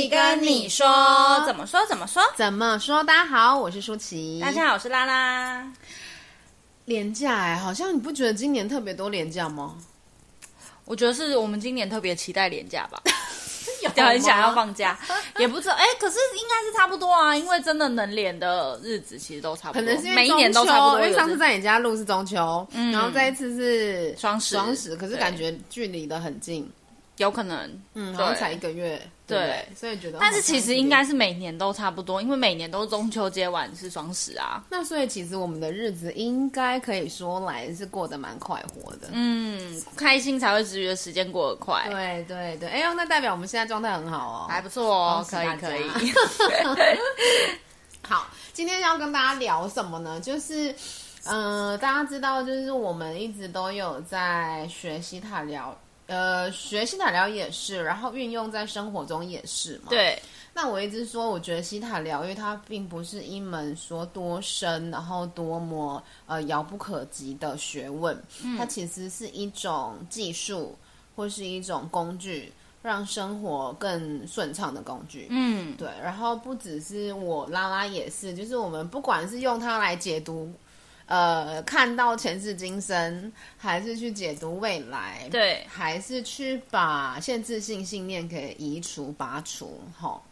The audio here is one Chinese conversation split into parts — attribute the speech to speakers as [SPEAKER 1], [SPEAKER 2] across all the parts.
[SPEAKER 1] 丽跟你说，怎么说怎么说
[SPEAKER 2] 怎么说？大家好，我是舒淇。
[SPEAKER 1] 大家好，我是拉拉。
[SPEAKER 2] 廉价哎，好像你不觉得今年特别多廉价吗？
[SPEAKER 1] 我觉得是我们今年特别期待廉价吧，就很想要放假，也不知道哎，可是应该是差不多啊，因为真的能连的日子其实都差不多，
[SPEAKER 2] 可能是因为
[SPEAKER 1] 每一年都差不多。
[SPEAKER 2] 因为上次在你家录是中秋，嗯，然后这一次是
[SPEAKER 1] 双十，
[SPEAKER 2] 双十，可是感觉距离的很近。
[SPEAKER 1] 有可能，
[SPEAKER 2] 嗯，好像才一个月，对，对，所以觉得，
[SPEAKER 1] 但是其实应该是每年都差不多，因为每年都中秋节晚是双十啊。
[SPEAKER 2] 那所以其实我们的日子应该可以说来是过得蛮快活的，
[SPEAKER 1] 嗯，开心才会觉得时间过得快。
[SPEAKER 2] 对对对，哎呦，那代表我们现在状态很好哦，
[SPEAKER 1] 还不错哦，可以可以。
[SPEAKER 2] 好，今天要跟大家聊什么呢？就是，嗯、呃，大家知道，就是我们一直都有在学习塔疗。呃，学西塔疗也是，然后运用在生活中也是嘛。
[SPEAKER 1] 对。
[SPEAKER 2] 那我一直说，我觉得西塔疗，因为它并不是一门说多深，然后多么呃遥不可及的学问，嗯，它其实是一种技术或是一种工具，让生活更顺畅的工具。嗯，对。然后不只是我拉拉也是，就是我们不管是用它来解读。呃，看到前世今生，还是去解读未来，
[SPEAKER 1] 对，
[SPEAKER 2] 还是去把限制性信念给移除、拔除。吼，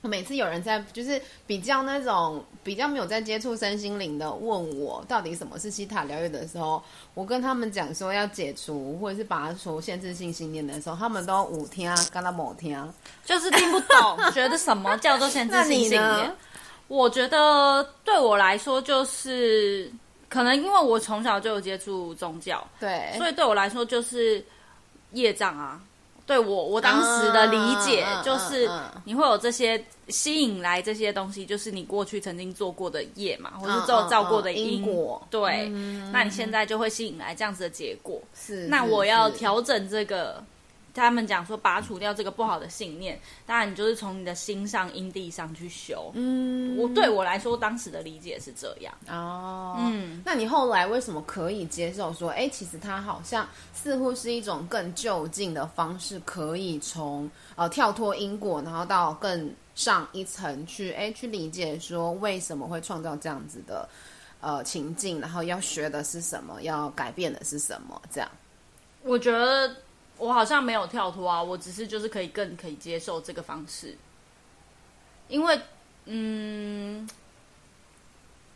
[SPEAKER 2] 每次有人在就是比较那种比较没有在接触身心灵的，问我到底什么是西塔疗愈的时候，我跟他们讲说要解除或者是拔除限制性信念的时候，他们都有听，跟他没听，
[SPEAKER 1] 就是听不懂，觉得什么叫做限制性信念？我觉得对我来说就是。可能因为我从小就有接触宗教，
[SPEAKER 2] 对，
[SPEAKER 1] 所以对我来说就是业障啊。对我我当时的理解就是，你会有这些吸引来这些东西，就是你过去曾经做过的业嘛，或是造造过的因果。对，那你现在就会吸引来这样子的结果。是，那我要调整这个。他们讲说，拔除掉这个不好的信念，当然你就是从你的心上、因地上去修。嗯，我对我来说，当时的理解是这样。
[SPEAKER 2] 哦，嗯，那你后来为什么可以接受说，哎，其实它好像似乎是一种更就近的方式，可以从呃跳脱因果，然后到更上一层去，哎，去理解说为什么会创造这样子的呃情境，然后要学的是什么，要改变的是什么？这样，
[SPEAKER 1] 我觉得。我好像没有跳脱啊，我只是就是可以更可以接受这个方式，因为，嗯，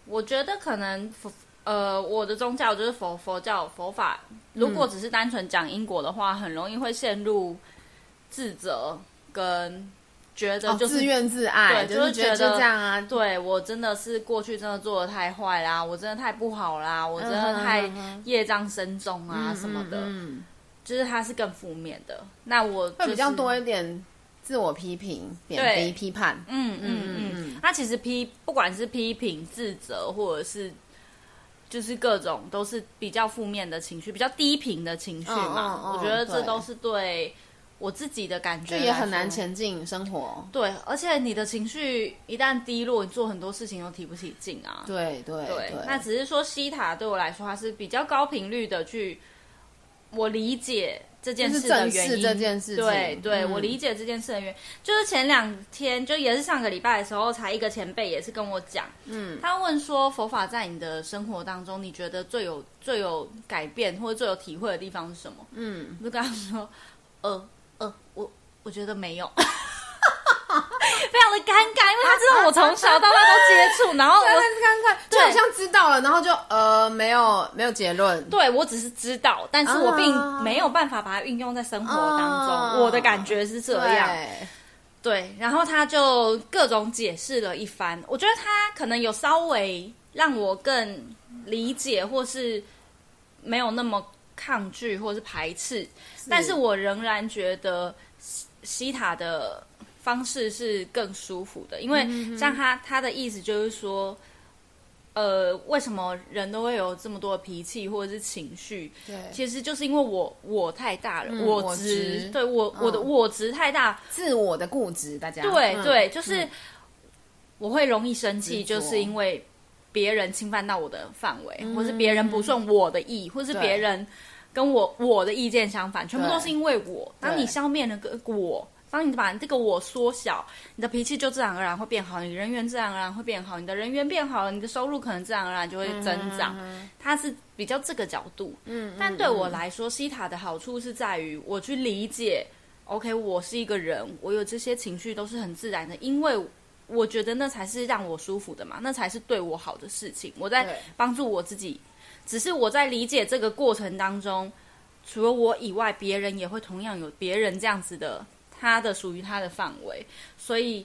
[SPEAKER 1] 我觉得可能佛呃，我的宗教就是佛佛教佛法，如果只是单纯讲因果的话，嗯，很容易会陷入自责跟觉得就是，哦，自怨自艾，对，就是觉得这样啊，对我真的是过去真的做的太坏啦，我真的太不好啦，我真的太业障深重啊，嗯，什么的。嗯嗯嗯就是它是更负面的，那我、就是、
[SPEAKER 2] 会比较多一点自我批评、贬低、批判。
[SPEAKER 1] 嗯嗯嗯嗯。那其实批不管是批评、自责，或者是就是各种都是比较负面的情绪，比较低频的情绪嘛。我觉得这都是对我自己的感觉，
[SPEAKER 2] 就也很难前进生活。
[SPEAKER 1] 对，而且你的情绪一旦低落，你做很多事情都提不起劲啊。
[SPEAKER 2] 对对对，
[SPEAKER 1] 那只是说西塔对我来说，它是比较高频率的去。我理解这件事的原因，这件事情。对对、嗯，我理解这件事的原因，就是前两天，就也是上个礼拜的时候，才一个前辈也是跟我讲，嗯，他问说佛法在你的生活当中，你觉得最有最有改变或者最有体会的地方是什么？嗯，我就跟他说，呃呃，我我觉得没有。非常的尴尬，因为他知道我从小到大都接触，然后我
[SPEAKER 2] 尴尬，就好像知道了，然后就呃没有没有结论。
[SPEAKER 1] 对，我只是知道，但是我并没有办法把它运用在生活当中。Uh, 我的感觉是这样对，对。然后他就各种解释了一番，我觉得他可能有稍微让我更理解，或是没有那么抗拒，或是排斥。是，但是我仍然觉得西塔的。方式是更舒服的，因为像他他的意思就是说，呃，为什么人都会有这么多的脾气或者是情绪？对，其实就是因为我我太大了，嗯、我执，对我、嗯、我的我执太大，
[SPEAKER 2] 自我的固执，大家
[SPEAKER 1] 对、嗯、对，就是我会容易生气，就是因为别人侵犯到我的范围、嗯，或是别人不顺我的意，或是别人跟我我的意见相反，全部都是因为我。当你消灭了个我。当你把这个我缩小，你的脾气就自然而然会变好，你人缘自然而然会变好，你的人缘变好了，你的收入可能自然而然就会增长。嗯、它是比较这个角度。嗯，但对我来说，西塔的好处是在于我去理解，OK，我是一个人，我有这些情绪都是很自然的，因为我觉得那才是让我舒服的嘛，那才是对我好的事情。我在帮助我自己，只是我在理解这个过程当中，除了我以外，别人也会同样有别人这样子的。他的属于他的范围，所以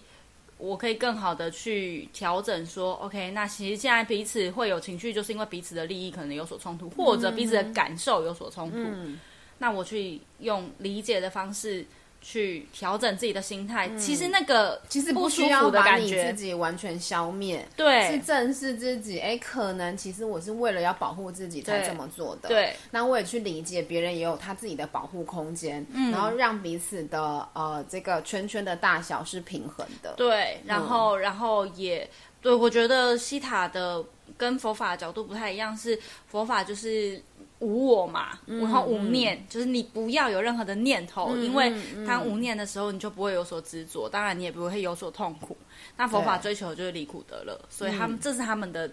[SPEAKER 1] 我可以更好的去调整说，OK，那其实现在彼此会有情绪，就是因为彼此的利益可能有所冲突，或者彼此的感受有所冲突。嗯，那我去用理解的方式。去调整自己的心态，嗯，其实那个其实不需要把你
[SPEAKER 2] 自己完全消灭，
[SPEAKER 1] 对，
[SPEAKER 2] 是正视自己。哎，可能其实我是为了要保护自己才这么做的。
[SPEAKER 1] 对，
[SPEAKER 2] 那我也去理解别人也有他自己的保护空间，嗯，然后让彼此的呃这个圈圈的大小是平衡的。
[SPEAKER 1] 对，然后，嗯，然后也对，我觉得西塔的跟佛法的角度不太一样，是佛法就是。无我嘛，然后无念，嗯、就是你不要有任何的念头，嗯、因为当无念的时候，你就不会有所执着，当然你也不会有所痛苦。那佛法追求的就是离苦得乐，所以他们、嗯、这是他们的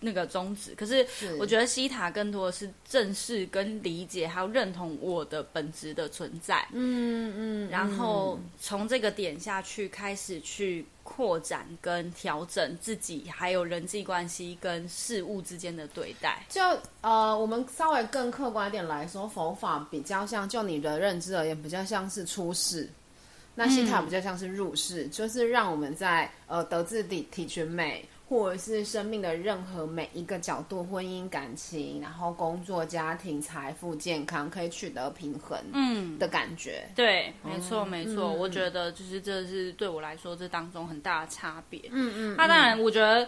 [SPEAKER 1] 那个宗旨。可是我觉得西塔更多的是正视跟理解，还有认同我的本质的存在。嗯嗯，然后从这个点下去开始去。扩展跟调整自己，还有人际关系跟事物之间的对待。
[SPEAKER 2] 就呃，我们稍微更客观一点来说，佛法比较像，就你的认知而言，比较像是出世。那西塔比较像是入世，嗯、就是让我们在呃德智体体群美。或者是生命的任何每一个角度，婚姻感情，然后工作、家庭、财富、健康，可以取得平衡，嗯的感觉。
[SPEAKER 1] 嗯、对，没错，没错、嗯。我觉得就是这是对我来说这当中很大的差别。嗯嗯。那、啊、当然，我觉得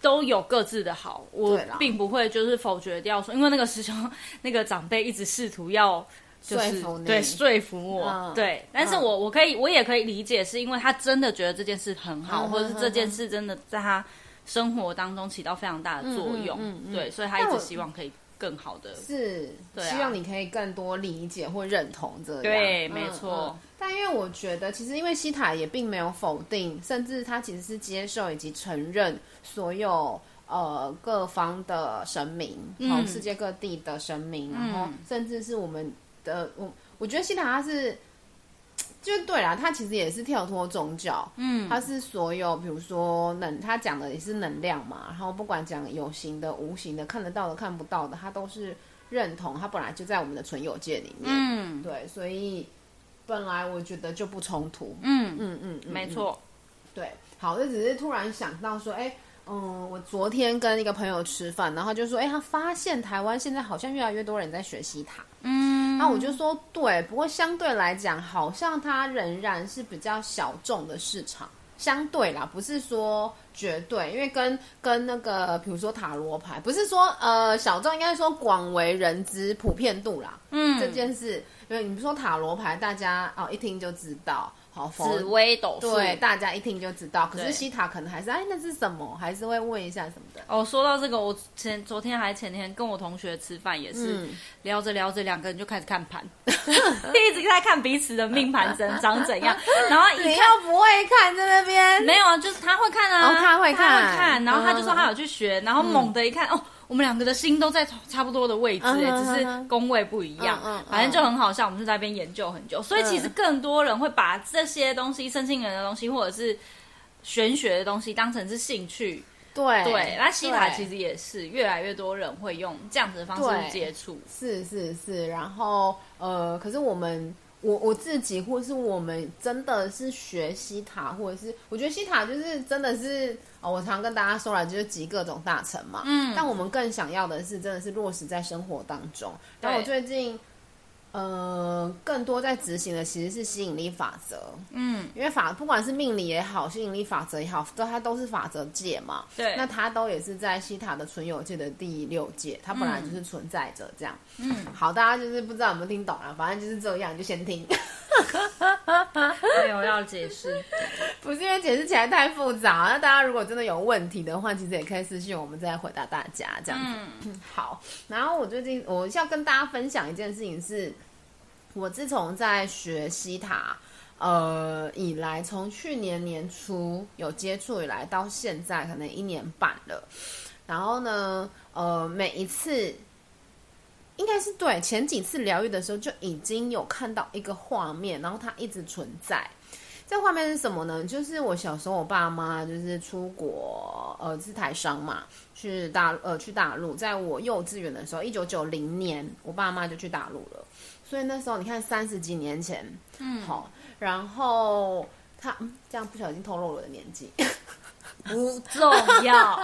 [SPEAKER 1] 都有各自的好，我并不会就是否决掉说，因为那个师兄 那个长辈一直试图要。就是、对，说服我，嗯、对，但是我、嗯、我可以，我也可以理解，是因为他真的觉得这件事很好，嗯、或者是这件事真的在他生活当中起到非常大的作用，嗯对，所以他一直希望可以更好的，
[SPEAKER 2] 是，希望你可以更多理解或认同
[SPEAKER 1] 这样，对，没错。
[SPEAKER 2] 但因为我觉得，其实因为西塔也并没有否定，甚至他其实是接受以及承认所有呃各方的神明，从、嗯、世界各地的神明，然后甚至是我们。的我我觉得西塔他是，就对啦，他其实也是跳脱宗教，嗯，他是所有比如说能，他讲的也是能量嘛，然后不管讲有形的、无形的、看得到的、看不到的，他都是认同，他本来就在我们的存有界里面，嗯，对，所以本来我觉得就不冲突，嗯嗯嗯，嗯，
[SPEAKER 1] 没错，
[SPEAKER 2] 对，好，这只是突然想到说，哎。嗯，我昨天跟一个朋友吃饭，然后就说，哎，他发现台湾现在好像越来越多人在学西塔。嗯，那我就说，对，不过相对来讲，好像它仍然是比较小众的市场。相对啦，不是说绝对，因为跟跟那个，比如说塔罗牌，不是说呃小众，应该说广为人知、普遍度啦。嗯，这件事，因为你不说塔罗牌，大家哦一听就知道。好，
[SPEAKER 1] 紫微斗数，
[SPEAKER 2] 对，大家一听就知道。可是西塔可能还是哎，那是什么？还是会问一下什么的。
[SPEAKER 1] 哦，说到这个，我前昨天还前天跟我同学吃饭，也是、嗯、聊着聊着，两个人就开始看盘，一直在看彼此的命盘怎 长怎样。然后
[SPEAKER 2] 你又不会看在那边？
[SPEAKER 1] 没有啊，就是他会看啊，
[SPEAKER 2] 哦、他会看，
[SPEAKER 1] 他会看。然后他就说他有去学，然后猛的一看、嗯、哦。我们两个的心都在差不多的位置，哎、uh -huh, 只是宫位不一样，uh -huh, 反正就很好笑。我们就在那边研究很久，所以其实更多人会把这些东西、身心灵的东西，或者是玄学的东西，当成是兴趣。
[SPEAKER 2] 对
[SPEAKER 1] 对，那西塔其实也是越来越多人会用这样子的方式去接触。
[SPEAKER 2] 是是是，然后呃，可是我们。我我自己，或是我们真的是学西塔，或者是我觉得西塔就是真的是哦，我常跟大家说了，就是集各种大成嘛。嗯，但我们更想要的是，真的是落实在生活当中。然后我最近。呃，更多在执行的其实是吸引力法则。嗯，因为法不管是命理也好，吸引力法则也好，都它都是法则界嘛。对，那它都也是在西塔的存有界的第六界，它本来就是存在着这样。嗯，好，大家就是不知道有没有听懂啊？反正就是这样，就先听。
[SPEAKER 1] 没有要解释，
[SPEAKER 2] 不是因为解释起来太复杂。那大家如果真的有问题的话，其实也可以私信我们，再回答大家这样子。嗯，好。然后我最近我要跟大家分享一件事情是。我自从在学西塔，呃以来，从去年年初有接触以来，到现在可能一年半了。然后呢，呃，每一次应该是对前几次疗愈的时候，就已经有看到一个画面，然后它一直存在。这画面是什么呢？就是我小时候，我爸妈就是出国，呃，是台商嘛，去大呃去大陆。在我幼稚园的时候，一九九零年，我爸妈就去大陆了。所以那时候你看三十几年前，嗯，好，然后他嗯，这样不小心透露了我的年纪，
[SPEAKER 1] 不重要。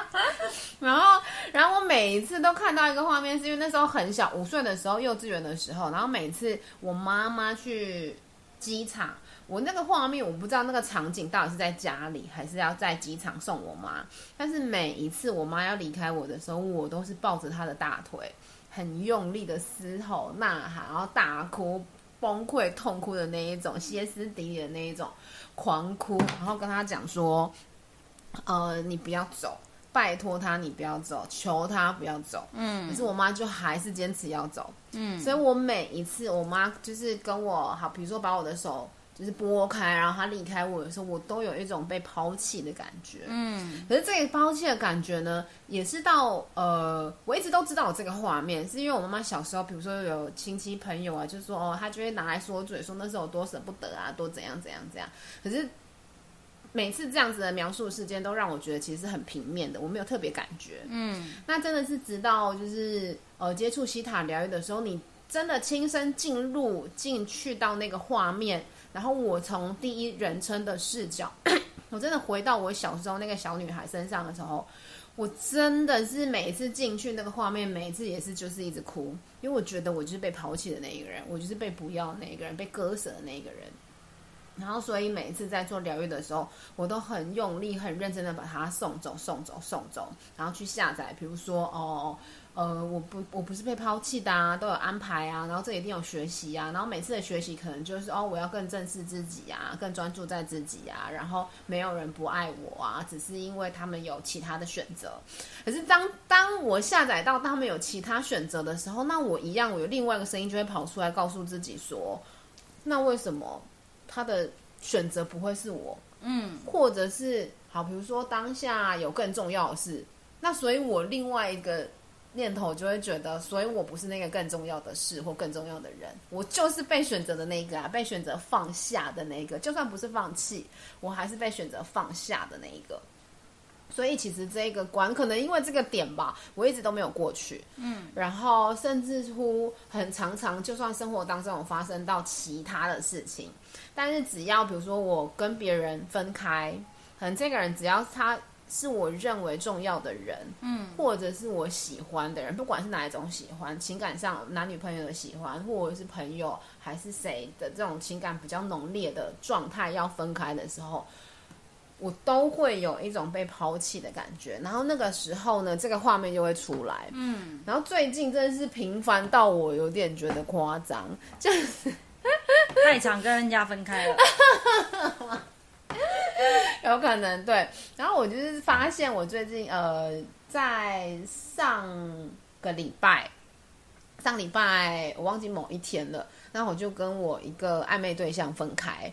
[SPEAKER 2] 然后，然后我每一次都看到一个画面，是因为那时候很小，五岁的时候，幼稚园的时候，然后每次我妈妈去机场。我那个画面，我不知道那个场景到底是在家里，还是要在机场送我妈。但是每一次我妈要离开我的时候，我都是抱着她的大腿，很用力的嘶吼、呐喊，然后大哭、崩溃、痛哭的那一种，歇斯底里的那一种，狂哭，然后跟他讲说：“呃，你不要走，拜托他，你不要走，求他不要走。”嗯，可是我妈就还是坚持要走。嗯，所以我每一次我妈就是跟我好，比如说把我的手。就是拨开，然后他离开我的时候，我都有一种被抛弃的感觉。嗯，可是这个抛弃的感觉呢，也是到呃，我一直都知道有这个画面，是因为我妈妈小时候，比如说有亲戚朋友啊，就说哦，她就会拿来说嘴，说那时候多舍不得啊，多怎样怎样怎样。可是每次这样子的描述事件，都让我觉得其实是很平面的，我没有特别感觉。嗯，那真的是直到就是呃接触西塔疗愈的时候，你真的亲身进入进去到那个画面。然后我从第一人称的视角，我真的回到我小时候那个小女孩身上的时候，我真的是每一次进去那个画面，每一次也是就是一直哭，因为我觉得我就是被抛弃的那一个人，我就是被不要的那一个人，被割舍的那一个人。然后所以每一次在做疗愈的时候，我都很用力、很认真的把它送走、送走、送走，然后去下载，比如说哦。呃，我不，我不是被抛弃的啊，都有安排啊，然后这一定有学习啊，然后每次的学习可能就是哦，我要更正视自己啊，更专注在自己啊，然后没有人不爱我啊，只是因为他们有其他的选择。可是当当我下载到他们有其他选择的时候，那我一样，我有另外一个声音就会跑出来告诉自己说，那为什么他的选择不会是我？嗯，或者是好，比如说当下有更重要的事，那所以我另外一个。念头就会觉得，所以我不是那个更重要的事或更重要的人，我就是被选择的那个啊，被选择放下的那个。就算不是放弃，我还是被选择放下的那一个。所以其实这个关，可能因为这个点吧，我一直都没有过去。嗯，然后甚至乎很常常，就算生活当中有发生到其他的事情，但是只要比如说我跟别人分开，可能这个人只要他。是我认为重要的人，嗯，或者是我喜欢的人，不管是哪一种喜欢，情感上男女朋友的喜欢，或者是朋友还是谁的这种情感比较浓烈的状态要分开的时候，我都会有一种被抛弃的感觉。然后那个时候呢，这个画面就会出来，嗯。然后最近真的是频繁到我有点觉得夸张，就是
[SPEAKER 1] 太常跟人家分开了。
[SPEAKER 2] 有可能对，然后我就是发现，我最近呃，在上个礼拜，上礼拜我忘记某一天了，然后我就跟我一个暧昧对象分开，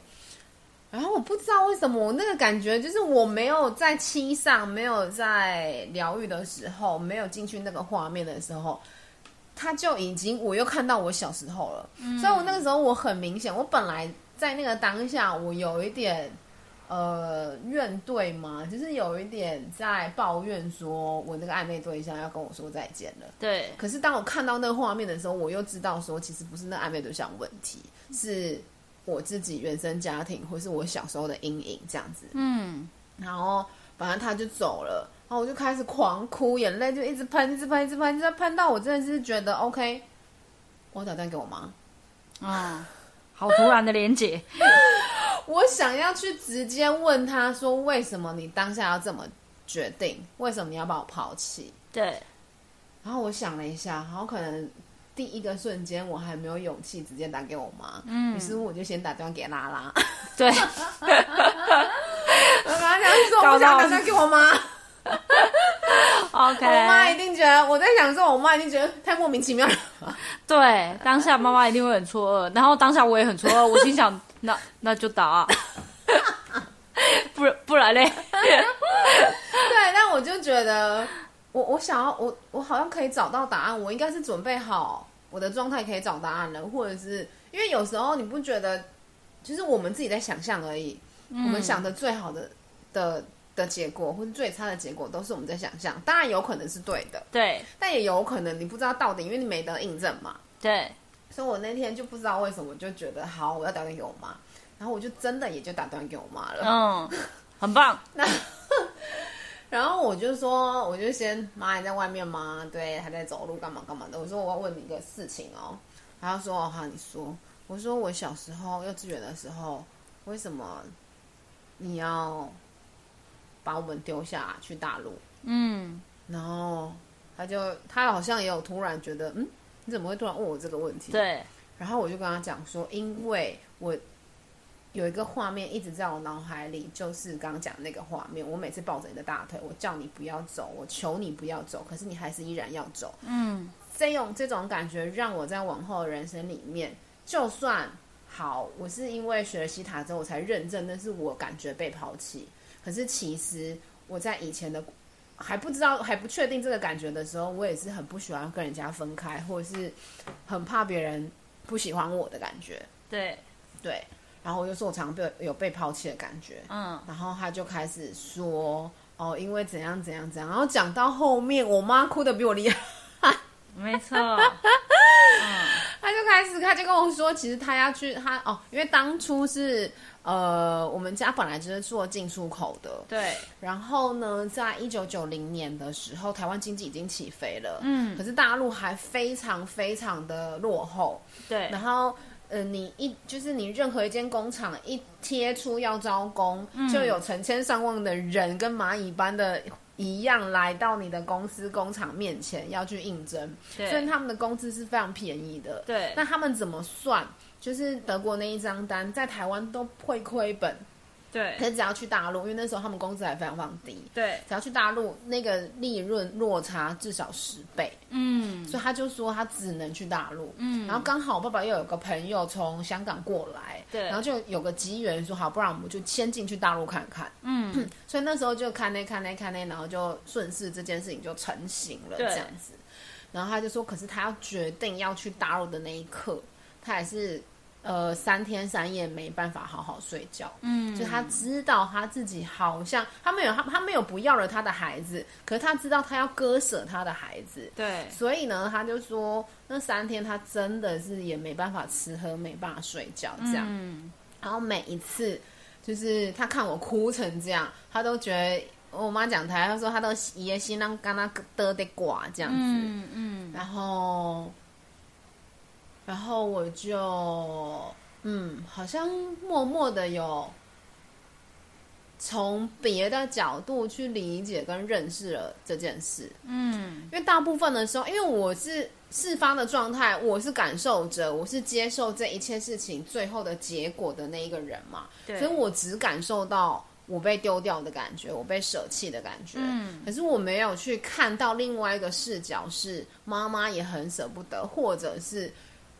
[SPEAKER 2] 然后我不知道为什么，我那个感觉就是我没有在七上，没有在疗愈的时候，没有进去那个画面的时候，他就已经我又看到我小时候了，所以我那个时候我很明显，我本来在那个当下，我有一点。呃，怨对吗？就是有一点在抱怨，说我那个暧昧对象要跟我说再见了。
[SPEAKER 1] 对。
[SPEAKER 2] 可是当我看到那个画面的时候，我又知道说，其实不是那暧昧对象问题，是我自己原生家庭或是我小时候的阴影这样子。嗯。然后，反正他就走了，然后我就开始狂哭，眼泪就一直喷，一直喷，一直喷，一直喷到我真的是觉得 OK，我打电话给我妈。
[SPEAKER 1] 啊，好突然的连结。
[SPEAKER 2] 我想要去直接问他说：“为什么你当下要这么决定？为什么你要把我抛弃？”
[SPEAKER 1] 对。
[SPEAKER 2] 然后我想了一下，然后可能第一个瞬间我还没有勇气直接打给我妈，嗯，于是我就先打电话给拉拉。
[SPEAKER 1] 对。
[SPEAKER 2] 我跟他讲说：“我不想打电话给我妈。
[SPEAKER 1] ”OK。
[SPEAKER 2] 我妈一定觉得我在想说，我妈一定觉得太莫名其妙了。
[SPEAKER 1] 对，当下妈妈一定会很错愕，然后当下我也很错愕，我心想。那那就打啊，不不然嘞？
[SPEAKER 2] 对，但我就觉得，我我想要，我我好像可以找到答案，我应该是准备好我的状态可以找答案了，或者是因为有时候你不觉得，就是我们自己在想象而已，嗯、我们想的最好的的的结果，或是最差的结果，都是我们在想象，当然有可能是对的，
[SPEAKER 1] 对，
[SPEAKER 2] 但也有可能你不知道到底，因为你没得印证嘛，
[SPEAKER 1] 对，
[SPEAKER 2] 所以我那天就不知道为什么就觉得好，我要打电话给我妈，然后我就真的也就打电话给我妈了，
[SPEAKER 1] 嗯，很棒，
[SPEAKER 2] 那。然后我就说，我就先妈，你在外面吗？对，还在走路，干嘛干嘛的。我说我要问你一个事情哦。他说：哦好，你说。我说我小时候幼稚园的时候，为什么你要把我们丢下去大陆？嗯。然后他就他好像也有突然觉得，嗯，你怎么会突然问我这个问题？
[SPEAKER 1] 对。
[SPEAKER 2] 然后我就跟他讲说，因为我。有一个画面一直在我脑海里，就是刚刚讲的那个画面。我每次抱着你的大腿，我叫你不要走，我求你不要走，可是你还是依然要走。嗯，这种这种感觉让我在往后的人生里面，就算好，我是因为学了西塔之后我才认证，那是我感觉被抛弃。可是其实我在以前的还不知道、还不确定这个感觉的时候，我也是很不喜欢跟人家分开，或者是很怕别人不喜欢我的感觉。
[SPEAKER 1] 对，
[SPEAKER 2] 对。然后我就说，我常常被有被抛弃的感觉。嗯，然后他就开始说，哦，因为怎样怎样怎样。然后讲到后面，我妈哭的比我厉害。
[SPEAKER 1] 没错。嗯，
[SPEAKER 2] 他就开始，他就跟我说，其实他要去，他哦，因为当初是呃，我们家本来就是做进出口的。
[SPEAKER 1] 对。
[SPEAKER 2] 然后呢，在一九九零年的时候，台湾经济已经起飞了。嗯。可是大陆还非常非常的落后。
[SPEAKER 1] 对。
[SPEAKER 2] 然后。呃，你一就是你任何一间工厂一贴出要招工，嗯，就有成千上万的人跟蚂蚁般的一样来到你的公司工厂面前要去应征，对，所以他们的工资是非常便宜的。
[SPEAKER 1] 对，
[SPEAKER 2] 那他们怎么算？就是德国那一张单在台湾都会亏本。
[SPEAKER 1] 对，
[SPEAKER 2] 可是只要去大陆，因为那时候他们工资还非常非常低。
[SPEAKER 1] 对，
[SPEAKER 2] 只要去大陆，那个利润落差至少十倍。嗯，所以他就说他只能去大陆。嗯，然后刚好我爸爸又有个朋友从香港过来，
[SPEAKER 1] 对，
[SPEAKER 2] 然后就有个机缘说好，不然我们就先进去大陆看看。嗯，所以那时候就看那看那看那，然后就顺势这件事情就成型了这样子。然后他就说，可是他要决定要去大陆的那一刻，他还是。呃，三天三夜没办法好好睡觉，嗯，就他知道他自己好像他没有他他没有不要了他的孩子，可是他知道他要割舍他的孩子，
[SPEAKER 1] 对，
[SPEAKER 2] 所以呢，他就说那三天他真的是也没办法吃喝，没办法睡觉这样，嗯，然后每一次就是他看我哭成这样，他都觉得我妈讲台，他说他都爷心让跟他得得挂这样子，嗯嗯，然后。然后我就，嗯，好像默默的有从别的角度去理解跟认识了这件事。嗯，因为大部分的时候，因为我是事发的状态，我是感受者，我是接受这一切事情最后的结果的那一个人嘛。对，所以我只感受到我被丢掉的感觉，我被舍弃的感觉。嗯，可是我没有去看到另外一个视角，是妈妈也很舍不得，或者是。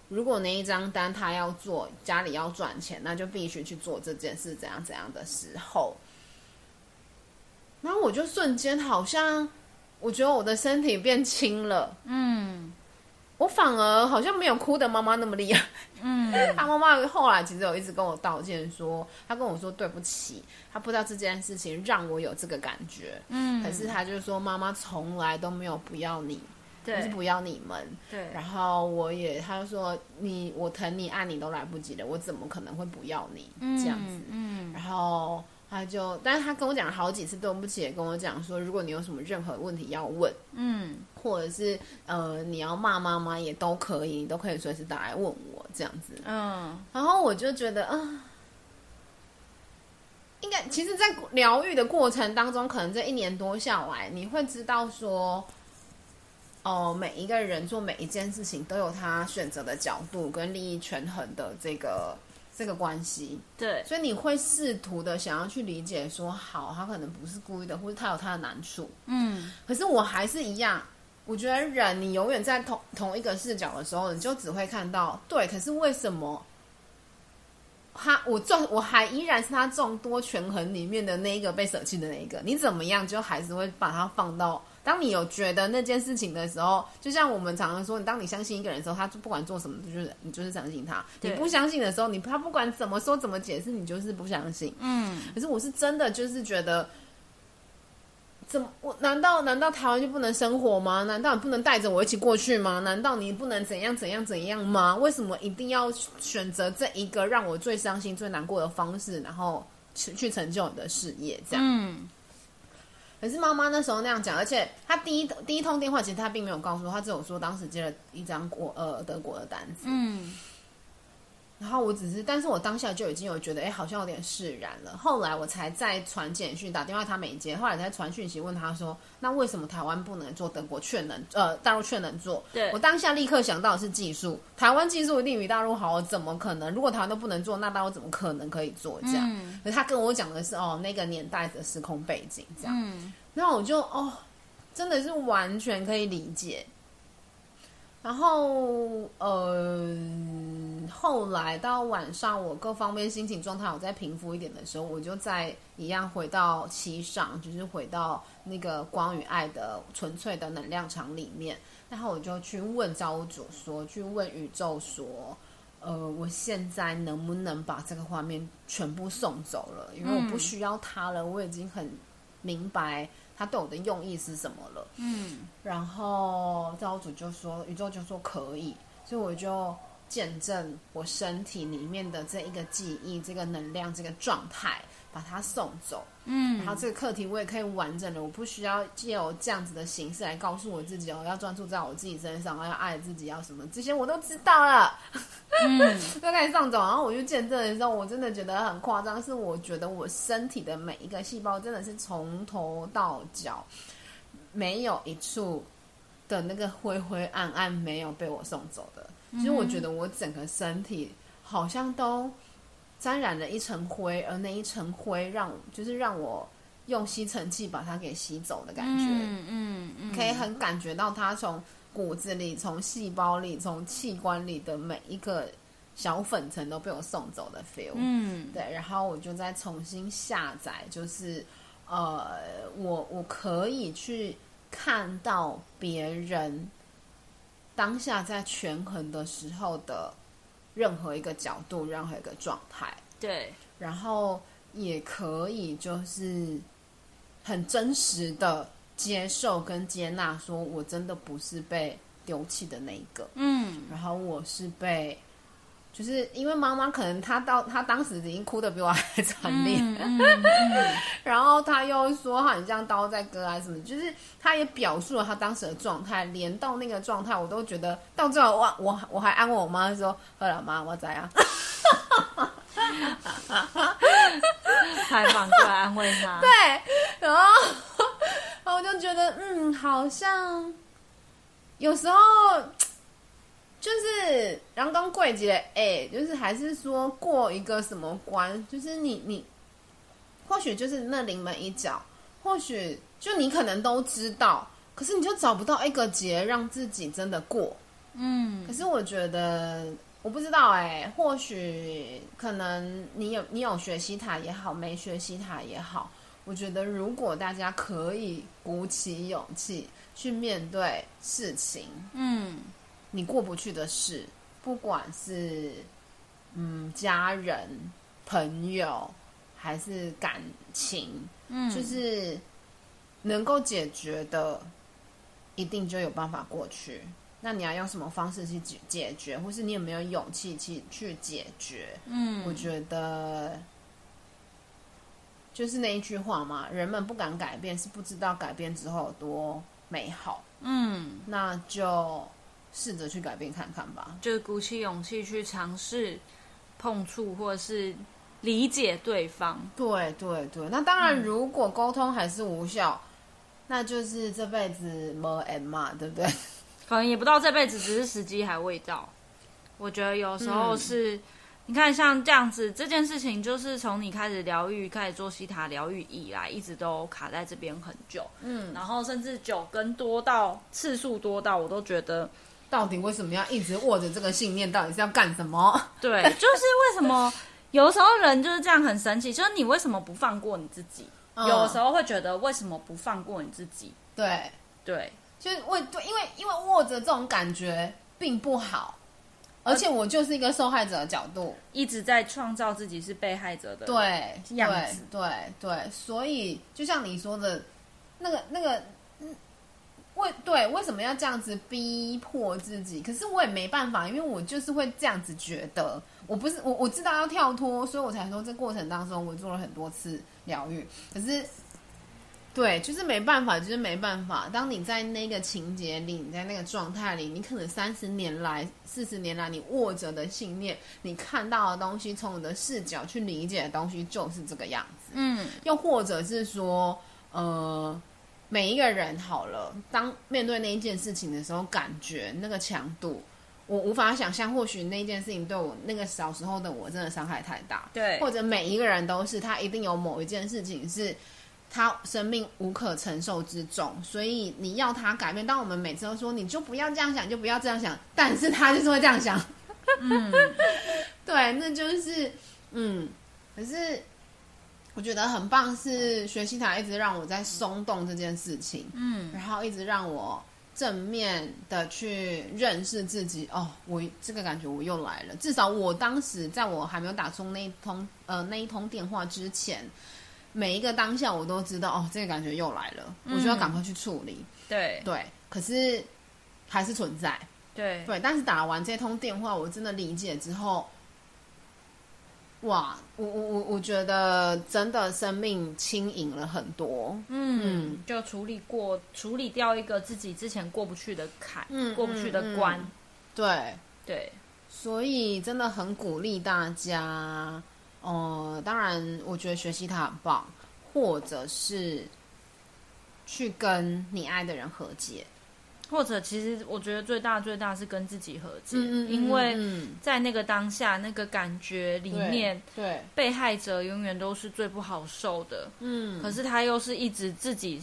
[SPEAKER 2] 如果那一张单他要做，家里要赚钱，那就必须去做这件事，怎样怎样的时候，然后我就瞬间好像，我觉得我的身体变轻了，嗯，我反而好像没有哭的妈妈那么厉害，嗯，他妈妈后来其实有一直跟我道歉说，说他跟我说对不起，他不知道这件事情让我有这个感觉，嗯，可是他就说妈妈从来都没有不要你。对，是不要你们。对，然后我也，他就说你，我疼你爱你都来不及了，我怎么可能会不要你？嗯、这样子，嗯。然后他就，但是他跟我讲了好几次对不起，也跟我讲说，如果你有什么任何问题要问，嗯，或者是呃你要骂妈妈也都可以，你都可以随时打来问我这样子，嗯。然后我就觉得啊、呃，应该其实，在疗愈的过程当中，可能这一年多下来，你会知道说。哦，每一个人做每一件事情都有他选择的角度跟利益权衡的这个这个关系。
[SPEAKER 1] 对，
[SPEAKER 2] 所以你会试图的想要去理解说，好，他可能不是故意的，或者他有他的难处。嗯，可是我还是一样，我觉得人你永远在同同一个视角的时候，你就只会看到对，可是为什么他我众我还依然是他众多权衡里面的那一个被舍弃的那一个，你怎么样就还是会把他放到。当你有觉得那件事情的时候，就像我们常常说，你当你相信一个人的时候，他就不管做什么，就是你就是相信他。你不相信的时候，你他不管怎么说怎么解释，你就是不相信。嗯。可是我是真的就是觉得，怎么我难道难道台湾就不能生活吗？难道你不能带着我一起过去吗？难道你不能怎样怎样怎样吗？为什么一定要选择这一个让我最伤心、最难过的方式，然后去去成就你的事业？这样。嗯。可是妈妈那时候那样讲，而且她第一第一通电话，其实她并没有告诉我，她只有说当时接了一张国呃德国的单子。嗯。然后我只是，但是我当下就已经有觉得，哎，好像有点释然了。后来我才在传简讯打电话，他没接。后来才传讯息问他说，那为什么台湾不能做，德国却能？呃，大陆却能做？对。我当下立刻想到的是技术，台湾技术一定比大陆好，怎么可能？如果台湾都不能做，那大陆怎么可能可以做？这样。嗯。可是他跟我讲的是，哦，那个年代的时空背景这样。嗯。然后我就，哦，真的是完全可以理解。然后，呃，后来到晚上，我各方面心情状态有再平复一点的时候，我就再一样回到七上，就是回到那个光与爱的纯粹的能量场里面。然后我就去问造物主说，去问宇宙说，呃，我现在能不能把这个画面全部送走了？因为我不需要它了，我已经很明白。他对我的用意是什么了？嗯，然后造物主就说，宇宙就说可以，所以我就见证我身体里面的这一个记忆、这个能量、这个状态。把它送走，嗯，然后这个课题我也可以完整的，我不需要借由这样子的形式来告诉我自己，哦要专注在我自己身上，我要爱自己，要什么这些我都知道了，嗯，就开始送走，然后我就见证的时候，我真的觉得很夸张，是我觉得我身体的每一个细胞真的是从头到脚没有一处的那个灰灰暗暗没有被我送走的，其实我觉得我整个身体好像都。沾染了一层灰，而那一层灰让就是让我用吸尘器把它给吸走的感觉，嗯嗯，嗯，可以很感觉到它从骨子里、从细胞里、从器官里的每一个小粉尘都被我送走的 feel，嗯，对，然后我就再重新下载，就是呃，我我可以去看到别人当下在权衡的时候的。任何一个角度，任何一个状态，
[SPEAKER 1] 对，
[SPEAKER 2] 然后也可以就是很真实的接受跟接纳，说我真的不是被丢弃的那一个，嗯，然后我是被。就是因为妈妈可能她到她当时已经哭的比我还惨烈，嗯嗯嗯、然后她又说她很像刀在割啊什么，就是她也表述了她当时的状态，连到那个状态我都觉得到最后我我我还安慰我妈说：“好了妈，我在啊。”
[SPEAKER 1] 还反过来安慰她，
[SPEAKER 2] 对，然后 然后我就觉得嗯，好像有时候。就是阳光贵节，哎，就是还是说过一个什么关？就是你你，或许就是那临门一脚，或许就你可能都知道，可是你就找不到一个节让自己真的过。嗯，可是我觉得我不知道哎，或许可能你有你有学习塔也好，没学习塔也好，我觉得如果大家可以鼓起勇气去面对事情，嗯。你过不去的事，不管是嗯家人、朋友，还是感情，嗯，就是能够解决的，一定就有办法过去。那你要用什么方式去解解决，或是你有没有勇气去去解决？嗯，我觉得就是那一句话嘛，人们不敢改变，是不知道改变之后有多美好。嗯，那就。试着去改变看看吧，
[SPEAKER 1] 就是鼓起勇气去尝试碰触或者是理解对方。
[SPEAKER 2] 对对对，那当然，如果沟通还是无效，嗯、那就是这辈子没 M 嘛，对不对？
[SPEAKER 1] 可能也不到这辈子，只是时机还未到。我觉得有时候是，嗯、你看像这样子，这件事情就是从你开始疗愈、开始做西塔疗愈以来，一直都卡在这边很久。嗯，然后甚至久跟多到次数多到，我都觉得。
[SPEAKER 2] 到底为什么要一直握着这个信念？到底是要干什么？
[SPEAKER 1] 对，就是为什么有时候人就是这样很神奇，就是你为什么不放过你自己？嗯、有时候会觉得为什么不放过你自己？
[SPEAKER 2] 对
[SPEAKER 1] 对，
[SPEAKER 2] 就是为对，因为因为握着这种感觉并不好，而且我就是一个受害者的角度，
[SPEAKER 1] 一直在创造自己是被害者的
[SPEAKER 2] 对
[SPEAKER 1] 样子，
[SPEAKER 2] 对对，对，所以就像你说的，那个那个。为对，为什么要这样子逼迫自己？可是我也没办法，因为我就是会这样子觉得。我不是我我知道要跳脱，所以我才说这过程当中我做了很多次疗愈。可是，对，就是没办法，就是没办法。当你在那个情节里，你在那个状态里，你可能三十年来、四十年来，你握着的信念，你看到的东西，从你的视角去理解的东西，就是这个样子。嗯，又或者是说，呃。每一个人好了，当面对那一件事情的时候，感觉那个强度，我无法想象。或许那一件事情对我那个小时候的我真的伤害太大，
[SPEAKER 1] 对。
[SPEAKER 2] 或者每一个人都是，他一定有某一件事情是他生命无可承受之重，所以你要他改变。当我们每次都说你就不要这样想，就不要这样想，但是他就是会这样想。嗯，对，那就是嗯，可是。我觉得很棒，是学习塔一直让我在松动这件事情，嗯，然后一直让我正面的去认识自己。哦，我这个感觉我又来了。至少我当时在我还没有打通那一通呃那一通电话之前，每一个当下我都知道，哦，这个感觉又来了，嗯，我就要赶快去处理。
[SPEAKER 1] 对
[SPEAKER 2] 对，可是还是存在。
[SPEAKER 1] 对
[SPEAKER 2] 对，但是打完这通电话，我真的理解之后。哇，我我我我觉得真的生命轻盈了很多，
[SPEAKER 1] 嗯，嗯，就处理过处理掉一个自己之前过不去的坎，嗯，过不去的关，
[SPEAKER 2] 嗯、对。
[SPEAKER 1] 对，
[SPEAKER 2] 所以真的很鼓励大家，呃，当然我觉得学习它很棒，或者是去跟你爱的人和解。
[SPEAKER 1] 或者，其实我觉得最大最大是跟自己和解，嗯嗯嗯，因为在那个当下那个感觉里面，
[SPEAKER 2] 对，
[SPEAKER 1] 被害者永远都是最不好受的，嗯，可是他又是一直自己，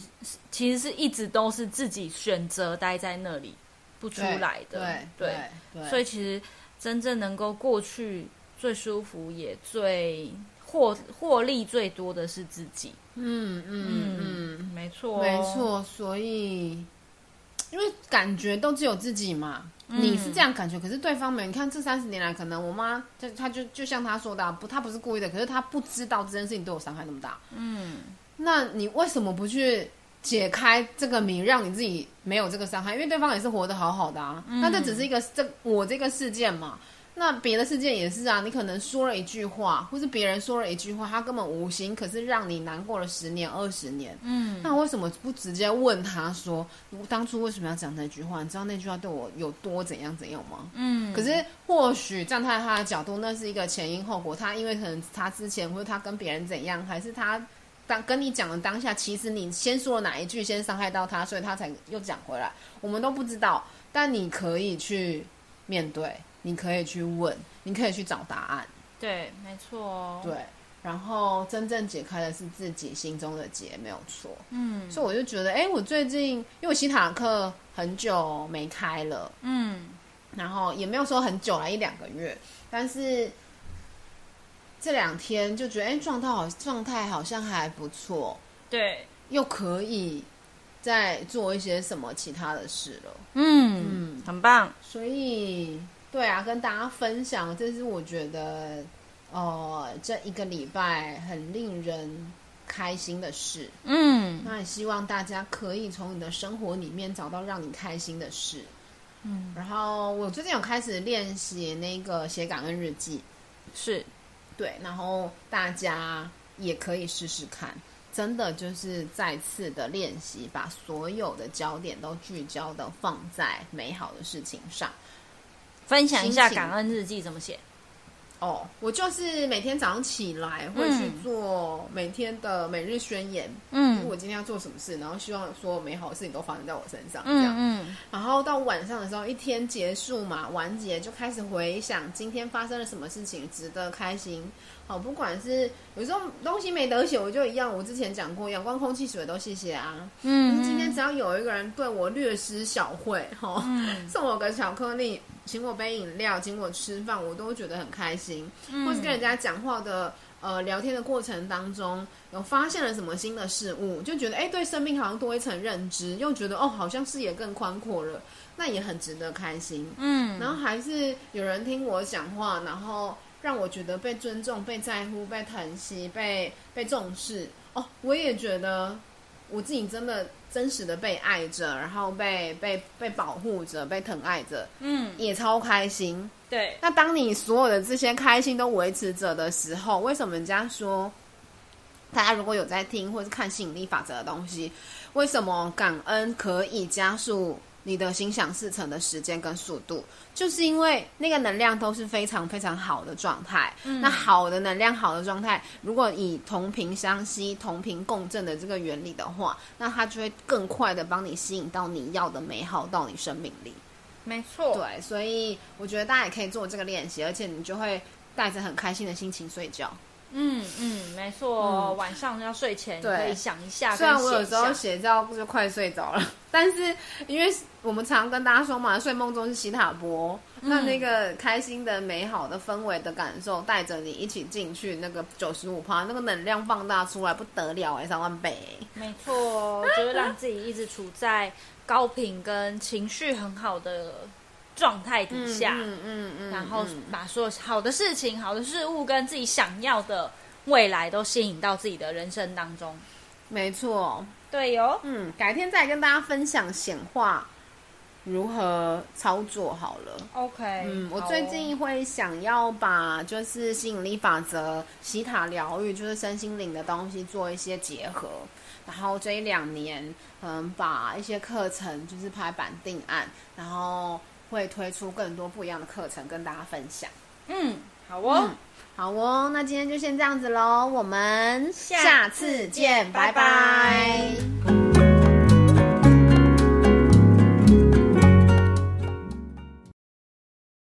[SPEAKER 1] 其实是一直都是自己选择待在那里不出来的，
[SPEAKER 2] 对对，对，对，
[SPEAKER 1] 所以其实真正能够过去最舒服也最获获利最多的是自己，
[SPEAKER 2] 嗯嗯
[SPEAKER 1] 嗯，没错
[SPEAKER 2] 没错，所以。因为感觉都只有自己嘛，嗯、你是这样感觉，可是对方没。你看这三十年来，可能我妈，就她就就像她说的、啊，不，她不是故意的，可是她不知道这件事情对我伤害那么大。嗯，那你为什么不去解开这个谜，让你自己没有这个伤害？因为对方也是活得好好的啊。嗯、那这只是一个这我这个事件嘛。那别的事件也是啊，你可能说了一句话，或是别人说了一句话，他根本无心，可是让你难过了十年、二十年。嗯，那为什么不直接问他说，当初为什么要讲那句话？你知道那句话对我有多怎样怎样吗？嗯，可是或许站在他的角度，那是一个前因后果。他因为可能他之前或者他跟别人怎样，还是他当跟你讲的当下，其实你先说了哪一句，先伤害到他，所以他才又讲回来。我们都不知道，但你可以去面对。你可以去问，你可以去找答案。
[SPEAKER 1] 对，没错。
[SPEAKER 2] 对，然后真正解开的是自己心中的结，没有错。嗯，所以我就觉得，哎，我最近因为我希塔课很久没开了，嗯，然后也没有说很久了，一两个月，但是这两天就觉得，哎，状态好，状态好像还不错。
[SPEAKER 1] 对，
[SPEAKER 2] 又可以再做一些什么其他的事了。
[SPEAKER 1] 嗯嗯，很棒。
[SPEAKER 2] 所以。对啊，跟大家分享，这是我觉得，呃，这一个礼拜很令人开心的事。嗯，那也希望大家可以从你的生活里面找到让你开心的事。嗯，然后我最近有开始练习那个写感恩日记，
[SPEAKER 1] 是，
[SPEAKER 2] 对，然后大家也可以试试看，真的就是再次的练习，把所有的焦点都聚焦的放在美好的事情上。
[SPEAKER 1] 分享一下感恩日记怎么写？
[SPEAKER 2] 哦，我就是每天早上起来会去做每天的每日宣言。嗯，我今天要做什么事，然后希望所有美好的事情都发生在我身上。这样，嗯，嗯，然后到晚上的时候，一天结束嘛，完结就开始回想今天发生了什么事情值得开心。好，不管是有时候东西没得写，我就一样。我之前讲过，阳光、空气、水都谢谢啊。嗯，今天只要有一个人对我略施小惠，哈，嗯，送我个巧克力。请我杯饮料，请我吃饭，我都会觉得很开心。
[SPEAKER 1] 嗯、
[SPEAKER 2] 或是跟人家讲话的呃聊天的过程当中，有发现了什么新的事物，就觉得哎，对生命好像多一层认知，又觉得哦，好像视野更宽阔了，那也很值得开心。
[SPEAKER 1] 嗯，
[SPEAKER 2] 然后还是有人听我讲话，然后让我觉得被尊重、被在乎、被疼惜、被被重视。哦，我也觉得我自己真的真实的被爱着，然后被被被保护着，被疼爱着，
[SPEAKER 1] 嗯，
[SPEAKER 2] 也超开心。
[SPEAKER 1] 对，
[SPEAKER 2] 那当你所有的这些开心都维持着的时候，为什么人家说，大家如果有在听或是看吸引力法则的东西，为什么感恩可以加速？你的心想事成的时间跟速度，就是因为那个能量都是非常非常好的状态。嗯、那好的能量、好的状态，如果以同频相吸、同频共振的这个原理的话，那它就会更快的帮你吸引到你要的美好到你生命里。
[SPEAKER 1] 没错，
[SPEAKER 2] 对，所以我觉得大家也可以做这个练习，而且你就会带着很开心的心情睡觉。
[SPEAKER 1] 嗯嗯，没错、嗯，晚上要睡前可以想一下。
[SPEAKER 2] 虽然我有时候写到就快睡着了，但是因为我们常跟大家说嘛，睡梦中是西塔波，嗯、那那个开心的、美好的氛围的感受带着你一起进去，那个九十五趴，那个能量放大出来不得了哎，三万倍。
[SPEAKER 1] 没错，就是让自己一直处在高频跟情绪很好的状态底下，
[SPEAKER 2] 嗯嗯嗯，
[SPEAKER 1] 然后把所有好的事情、好的事物跟自己想要的未来都吸引到自己的人生当中。
[SPEAKER 2] 没错，
[SPEAKER 1] 对哟。
[SPEAKER 2] 嗯，改天再跟大家分享显化如何操作好了。
[SPEAKER 1] OK，
[SPEAKER 2] 嗯，我最近会想要把就是吸引力法则、西塔疗愈，就是身心灵的东西做一些结合。然后这一两年，嗯，把一些课程就是拍板定案，然后。会推出更多不一样的课程跟大家分享。
[SPEAKER 1] 嗯，好哦，
[SPEAKER 2] 嗯、好哦，那今天就先这样子喽，我们下次见，拜拜。拜拜。